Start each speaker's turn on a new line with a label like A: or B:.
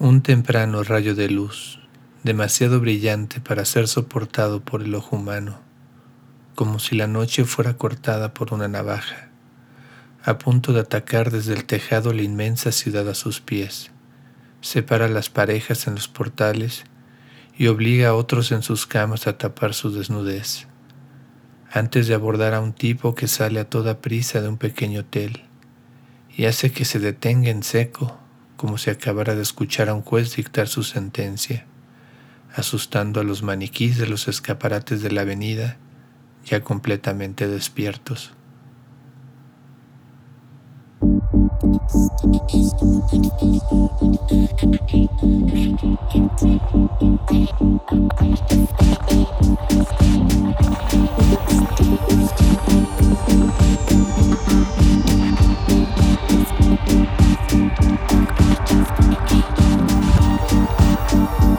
A: Un temprano rayo de luz, demasiado brillante para ser soportado por el ojo humano, como si la noche fuera cortada por una navaja, a punto de atacar desde el tejado la inmensa ciudad a sus pies, separa las parejas en los portales y obliga a otros en sus camas a tapar su desnudez, antes de abordar a un tipo que sale a toda prisa de un pequeño hotel y hace que se detenga en seco como si acabara de escuchar a un juez dictar su sentencia, asustando a los maniquís de los escaparates de la avenida, ya completamente despiertos. Thank you.